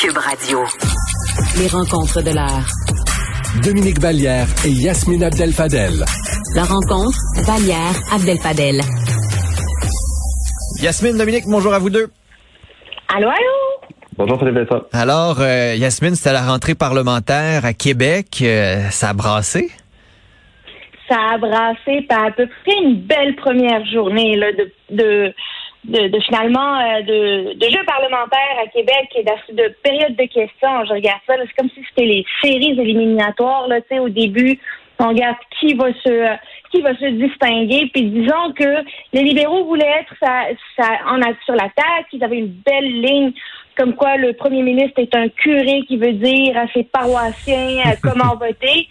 Cube Radio. Les rencontres de l'art. Dominique Vallière et Yasmine Abdel-Fadel. La rencontre, Vallière Abdel-Fadel. Yasmine, Dominique, bonjour à vous deux. Allô, allô? Bonjour, Philippe Alors, euh, Yasmine, c'était la rentrée parlementaire à Québec. Euh, ça a brassé? Ça a brassé par à peu près une belle première journée là, de, de, de, finalement euh, de, de jeux parlementaires à Québec et de, de période de questions. Je regarde ça, c'est comme si c'était les séries éliminatoires. Là, au début, on regarde qui va se qui va se distinguer. Puis disons que les libéraux voulaient être ça, ça en a sur l'attaque. Ils avaient une belle ligne comme quoi le premier ministre est un curé qui veut dire à ses paroissiens euh, comment voter.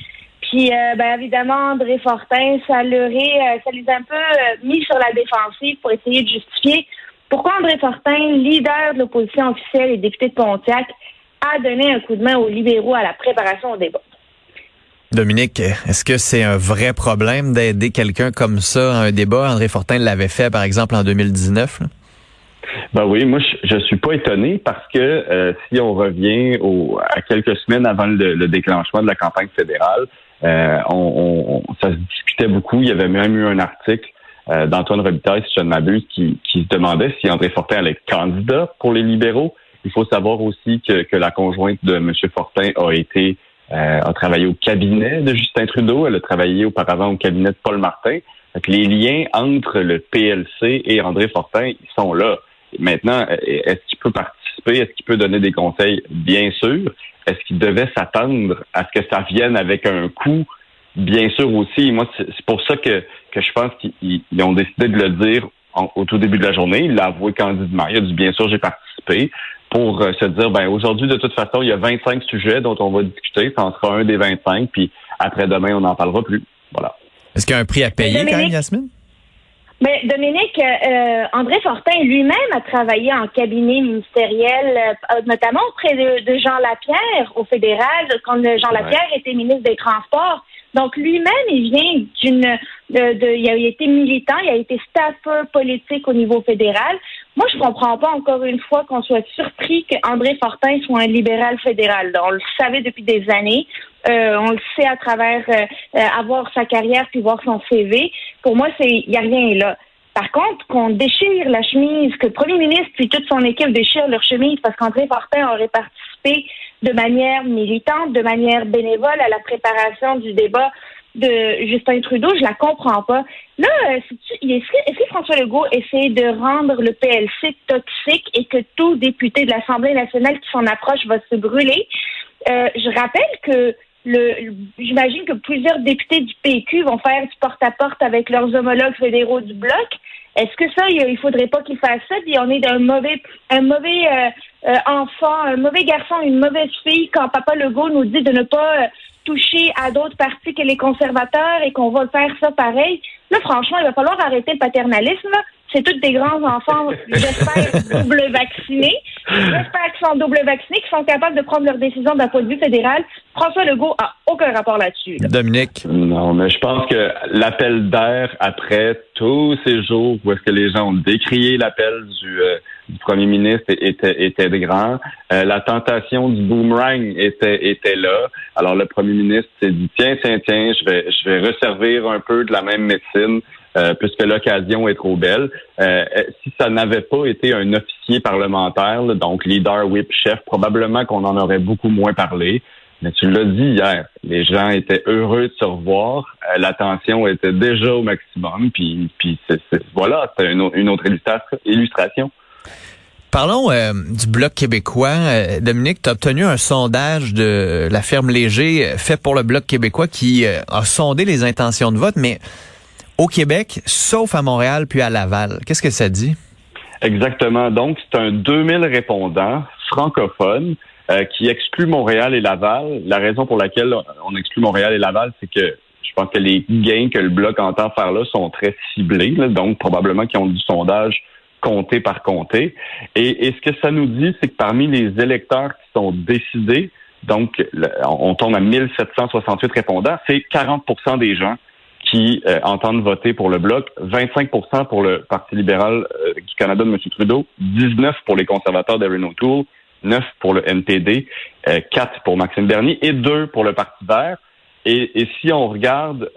Puis, euh, ben, évidemment, André Fortin, ça, leur est, ça les a un peu mis sur la défensive pour essayer de justifier pourquoi André Fortin, leader de l'opposition officielle et député de Pontiac, a donné un coup de main aux libéraux à la préparation au débat. Dominique, est-ce que c'est un vrai problème d'aider quelqu'un comme ça à un débat? André Fortin l'avait fait, par exemple, en 2019. Ben oui, moi je, ne suis pas étonné parce que euh, si on revient au, à quelques semaines avant le, déclenchement de la campagne fédérale, euh, on, ça se discutait beaucoup. Il y avait même eu un article euh, d'Antoine Robitaille, si je ne m'abuse, qui, qui se demandait si André Fortin allait être candidat pour les libéraux. Il faut savoir aussi que, que la conjointe de M. Fortin a été euh, a travaillé au cabinet de Justin Trudeau. Elle a travaillé auparavant au cabinet de Paul Martin. Les liens entre le PLC et André Fortin, sont là. Maintenant, est-ce qu'il peut participer? Est-ce qu'il peut donner des conseils? Bien sûr. Est-ce qu'il devait s'attendre à ce que ça vienne avec un coût? Bien sûr aussi. Moi, c'est pour ça que, que je pense qu'ils ont décidé de le dire au tout début de la journée. Il l'a avoué candidement. Il a dit, bien sûr, j'ai participé pour euh, se dire, ben aujourd'hui, de toute façon, il y a 25 sujets dont on va discuter. Ça en sera un des 25, puis après-demain, on n'en parlera plus. Voilà. Est-ce qu'il y a un prix à payer quand même, Yasmine? Mais Dominique, euh, André Fortin lui-même a travaillé en cabinet ministériel, euh, notamment auprès de, Jean Lapierre au fédéral, quand Jean Lapierre était ministre des Transports. Donc lui-même, il vient d'une, de, de, il a été militant, il a été staffer politique au niveau fédéral. Moi, je comprends pas encore une fois qu'on soit surpris qu'André Fortin soit un libéral fédéral. On le savait depuis des années. Euh, on le sait à travers euh, euh, avoir sa carrière puis voir son CV. Pour moi, c'est il y a rien là. Par contre, qu'on déchire la chemise, que le premier ministre puis toute son équipe déchirent leur chemise parce qu'André Fortin aurait participé de manière militante, de manière bénévole à la préparation du débat de Justin Trudeau, je la comprends pas. Là, est-ce que, François Legault essaie de rendre le PLC toxique et que tout député de l'Assemblée nationale qui s'en approche va se brûler? Euh, je rappelle que le, j'imagine que plusieurs députés du PQ vont faire du porte-à-porte avec leurs homologues fédéraux du bloc. Est-ce que ça, il faudrait pas qu'ils fassent ça? Puis on est d'un mauvais, un mauvais euh, euh, enfant, un mauvais garçon, une mauvaise fille quand Papa Legault nous dit de ne pas toucher à d'autres partis que les conservateurs et qu'on va faire ça pareil. Là, franchement, il va falloir arrêter le paternalisme. C'est tous des grands enfants, j'espère, double vaccinés. J'espère qu'ils sont double vaccinés, qu'ils sont capables de prendre leurs décisions d'un point de vue fédéral. François Legault a aucun rapport là-dessus. Dominique? Non, mais je pense que l'appel d'air après tous ces jours où est-ce que les gens ont décrié l'appel du, euh, du premier ministre était, était grand. Euh, la tentation du boomerang était, était là. Alors le premier ministre s'est dit tiens, tiens, tiens, je vais, je vais resservir un peu de la même médecine. Euh, puisque l'occasion est trop belle. Euh, si ça n'avait pas été un officier parlementaire, donc leader, whip, chef, probablement qu'on en aurait beaucoup moins parlé. Mais tu l'as dit hier, les gens étaient heureux de se revoir. L'attention était déjà au maximum. Puis, puis voilà, c'est une, autre illustration. Parlons euh, du Bloc québécois. Euh, Dominique, tu as obtenu un sondage de la ferme Léger euh, fait pour le Bloc québécois qui a sondé les intentions de vote, mais au Québec, sauf à Montréal puis à Laval. Qu'est-ce que ça dit? Exactement. Donc, c'est un 2000 répondants francophones qui excluent Montréal et Laval. La raison pour laquelle on exclut Montréal et Laval, c'est que je pense que les gains que le Bloc entend faire là sont très ciblés, donc probablement qu'ils ont du sondage comté par comté. Et, et, ce que ça nous dit, c'est que parmi les électeurs qui sont décidés, donc on tombe à 1768 répondants, c'est 40% des gens qui euh, entendent voter pour le bloc, 25% pour le Parti libéral euh, du Canada de M. Trudeau, 19 pour les conservateurs d'Erin O'Toole, 9 pour le NPD, 4 pour Maxime Bernier et 2 pour le Parti vert. Et, si on regarde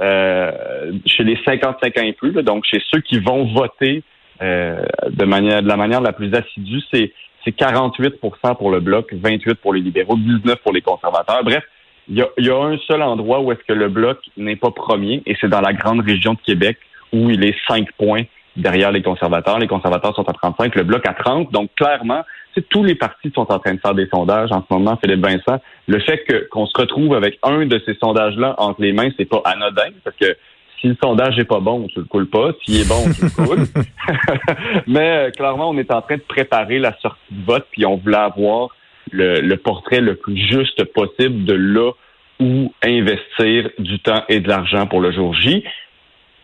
chez les 55 ans et plus, donc chez ceux qui vont voter de manière de la manière la plus assidue, c'est c'est 48% pour le bloc, 28 pour les libéraux, 19 pour les conservateurs. Bref, il y a, y a, un seul endroit où est-ce que le bloc n'est pas premier, et c'est dans la grande région de Québec, où il est 5 points derrière les conservateurs. Les conservateurs sont à 35, le bloc à 30. Donc, clairement, tous les partis sont en train de faire des sondages en ce moment, Philippe Vincent. Le fait qu'on se retrouve avec un de ces sondages-là entre les mains, c'est pas anodin, parce que si le sondage est pas bon, tu le coules pas. S'il est bon, tu le coules. Mais euh, clairement, on est en train de préparer la sortie de vote, puis on voulait avoir le, portrait le plus juste possible de là où investir du temps et de l'argent pour le jour J.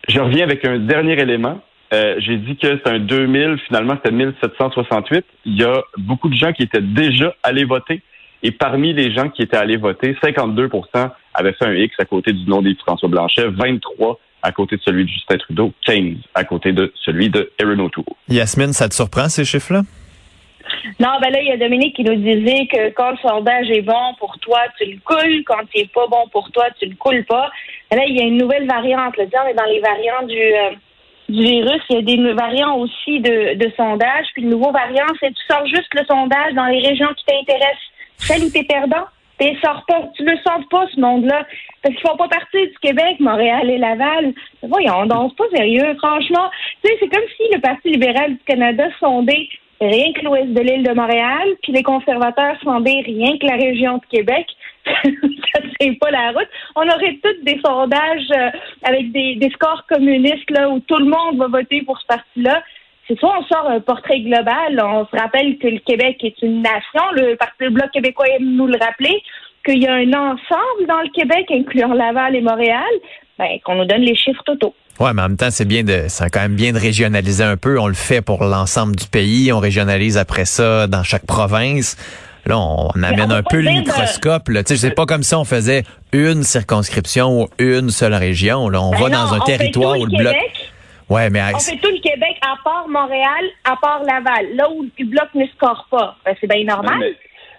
Je reviens avec un dernier élément. Euh, j'ai dit que c'est un 2000, finalement c'était 1768. Il y a beaucoup de gens qui étaient déjà allés voter. Et parmi les gens qui étaient allés voter, 52% avaient fait un X à côté du nom d'Yves François Blanchet, 23 à côté de celui de Justin Trudeau, 15 à côté de celui de Erin O'Toole. Yasmine, ça te surprend ces chiffres-là? Non, ben là, il y a Dominique qui nous disait que quand le sondage est bon pour toi, tu le coules. Quand il n'est pas bon pour toi, tu le coules pas. là, il y a une nouvelle variante. Là. On est dans les variants du, euh, du virus. Il y a des variants aussi de, sondage. Puis le nouveau variant, c'est tu sors juste le sondage dans les régions qui t'intéressent. Celle où t'es perdant, sors pas. Tu le sens pas, ce monde-là. Parce qu'ils font pas partie du Québec, Montréal et Laval. Voyons, donc, c'est pas sérieux, franchement. Tu sais, c'est comme si le Parti libéral du Canada sondait rien que l'ouest de l'île de Montréal, puis les conservateurs sondaient rien que la région de Québec. ça tient pas la route. On aurait tous des sondages euh, avec des, des scores communistes là où tout le monde va voter pour ce parti-là c'est soit on sort un portrait global, on se rappelle que le Québec est une nation, le Parti Bloc québécois aime nous le rappeler, qu'il y a un ensemble dans le Québec, incluant Laval et Montréal, ben, qu'on nous donne les chiffres totaux. Ouais, mais en même temps, c'est bien de, c'est quand même bien de régionaliser un peu. On le fait pour l'ensemble du pays. On régionalise après ça dans chaque province. Là, on, amène un peu le microscope. Là. Tu sais, c'est pas comme si on faisait une circonscription ou une seule région. Là, on ben va dans un territoire où le bloc. Ouais, mais on fait tout le Québec à part Montréal, à part Laval, là où le bloc ne score pas. Ben, c'est bien normal.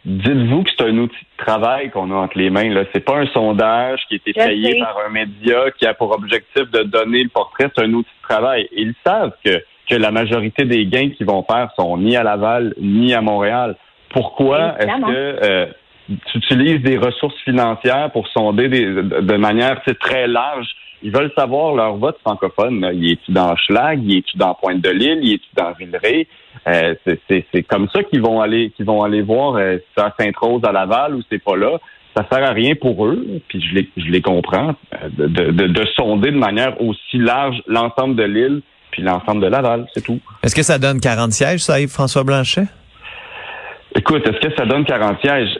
Dites-vous que c'est un outil de travail qu'on a entre les mains. Là, c'est pas un sondage qui est effrayé par un média qui a pour objectif de donner le portrait. C'est un outil de travail. Ils savent que que la majorité des gains qu'ils vont faire sont ni à Laval ni à Montréal. Pourquoi est-ce que euh, tu utilises des ressources financières pour sonder des, de, manière très large ils veulent savoir leur vote francophone. Il est-tu dans Schlag? Il est-tu dans Pointe-de-L'Île? Il est-tu dans Villeray? Euh, c'est comme ça qu'ils vont aller qu'ils vont aller voir euh, si à Sainte-Rose à Laval ou c'est pas là. Ça sert à rien pour eux, puis je les, je les comprends, euh, de, de, de, sonder de manière aussi large l'ensemble de l'île puis l'ensemble de Laval, c'est tout. Est-ce que ça donne 40 sièges, ça, Yves-François Blanchet? Écoute, est-ce que ça donne 40 sièges?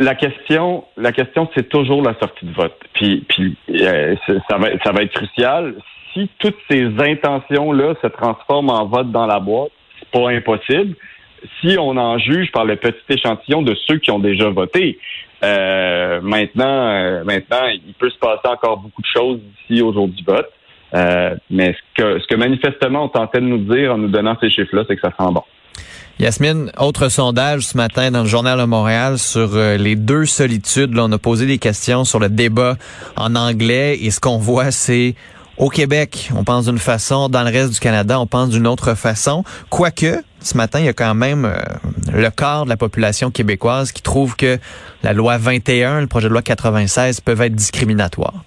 La question, la question, c'est toujours la sortie de vote. Puis, puis euh, ça, va, ça va être crucial. Si toutes ces intentions-là se transforment en vote dans la boîte, c'est pas impossible. Si on en juge par le petit échantillon de ceux qui ont déjà voté, euh, maintenant, euh, maintenant, il peut se passer encore beaucoup de choses d'ici au jour du vote. mais ce que, ce que manifestement on tentait de nous dire en nous donnant ces chiffres-là, c'est que ça sent bon. Yasmine, autre sondage ce matin dans le Journal de Montréal sur euh, les deux solitudes. Là, on a posé des questions sur le débat en anglais et ce qu'on voit, c'est au Québec, on pense d'une façon, dans le reste du Canada, on pense d'une autre façon. Quoique, ce matin, il y a quand même euh, le quart de la population québécoise qui trouve que la loi 21, le projet de loi 96 peuvent être discriminatoires.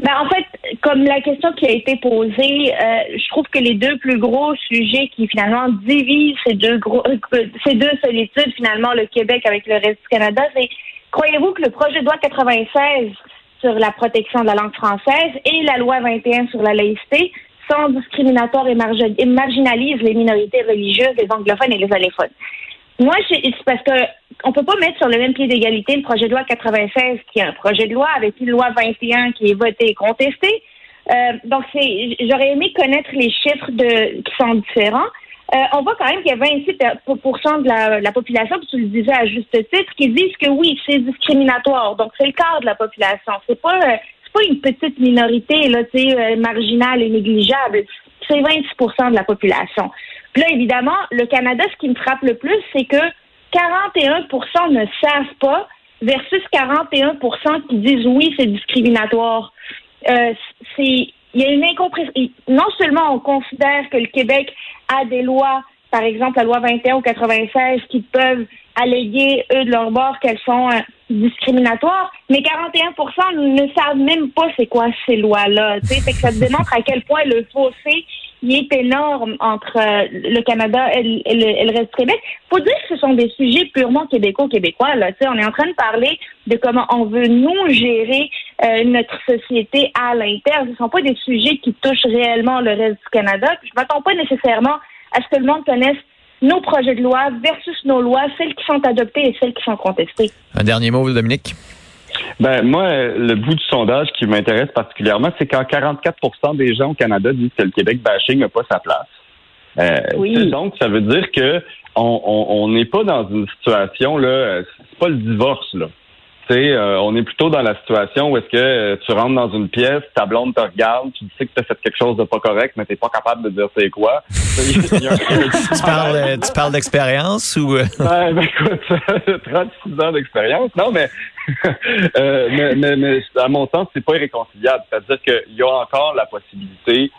Ben, en fait, comme la question qui a été posée, euh, je trouve que les deux plus gros sujets qui finalement divisent ces deux gros, euh, ces deux solitudes, finalement, le Québec avec le reste du Canada, c'est croyez-vous que le projet de loi 96 sur la protection de la langue française et la loi 21 sur la laïcité sont discriminatoires et, marginalisent les minorités religieuses, les anglophones et les allophones. Moi, c'est parce que on peut pas mettre sur le même pied d'égalité le projet de loi 96 qui est un projet de loi avec une loi 21 qui est votée et contestée. Euh, donc, c'est, j'aurais aimé connaître les chiffres de, qui sont différents. Euh, on voit quand même qu'il y a 26% de la, la population, tu le disais à juste titre, qui disent que oui, c'est discriminatoire. Donc, c'est le quart de la population. C'est pas, euh, c'est pas une petite minorité, là, tu sais, marginale et négligeable. C'est 26% de la population. Là, évidemment, le Canada, ce qui me frappe le plus, c'est que 41% ne savent pas versus 41% qui disent oui, c'est discriminatoire. Euh, il y a une incompréhension. Non seulement on considère que le Québec a des lois, par exemple la loi 21 ou 96, qui peuvent alléguer, eux, de leur bord, qu'elles sont euh, discriminatoires, mais 41% ne savent même pas c'est quoi ces lois-là. Ça démontre à quel point le fossé il est énorme entre euh, le Canada et le, reste du Québec. faut dire que ce sont des sujets purement québécois-québécois. Là. on est en train de parler de comment on veut, nous, gérer euh, notre société à l'interne. Ce ne sont pas des sujets qui touchent réellement le reste du Canada. je ne m'attends pas nécessairement à ce que le monde connaisse nos projets de loi versus nos lois, celles qui sont adoptées et celles qui sont contestées. Un dernier mot, Dominique? Ben moi, le bout du sondage qui m'intéresse particulièrement, c'est quand 44% des gens au Canada disent que le Québec bashing n'a pas sa place. Euh, oui. Donc, ça veut dire que on n'est pas dans une situation là, c'est pas le divorce là. Euh, on est plutôt dans la situation où est-ce que euh, tu rentres dans une pièce, ta blonde te regarde, tu sais que tu as fait quelque chose de pas correct, mais t'es pas capable de dire c'est quoi. tu parles, euh, tu parles d'expérience ou ben, ben, écoute, 36 ans d'expérience. Non, mais, mais, mais, mais, à mon sens, c'est pas irréconciliable. C'est-à-dire qu'il y a encore la possibilité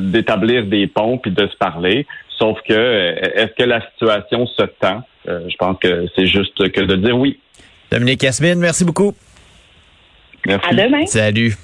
d'établir des ponts puis de se parler. Sauf que est-ce que la situation se tend? je pense que c'est juste que de dire oui, Dominique Yasmine, merci beaucoup. Merci. À demain. Salut.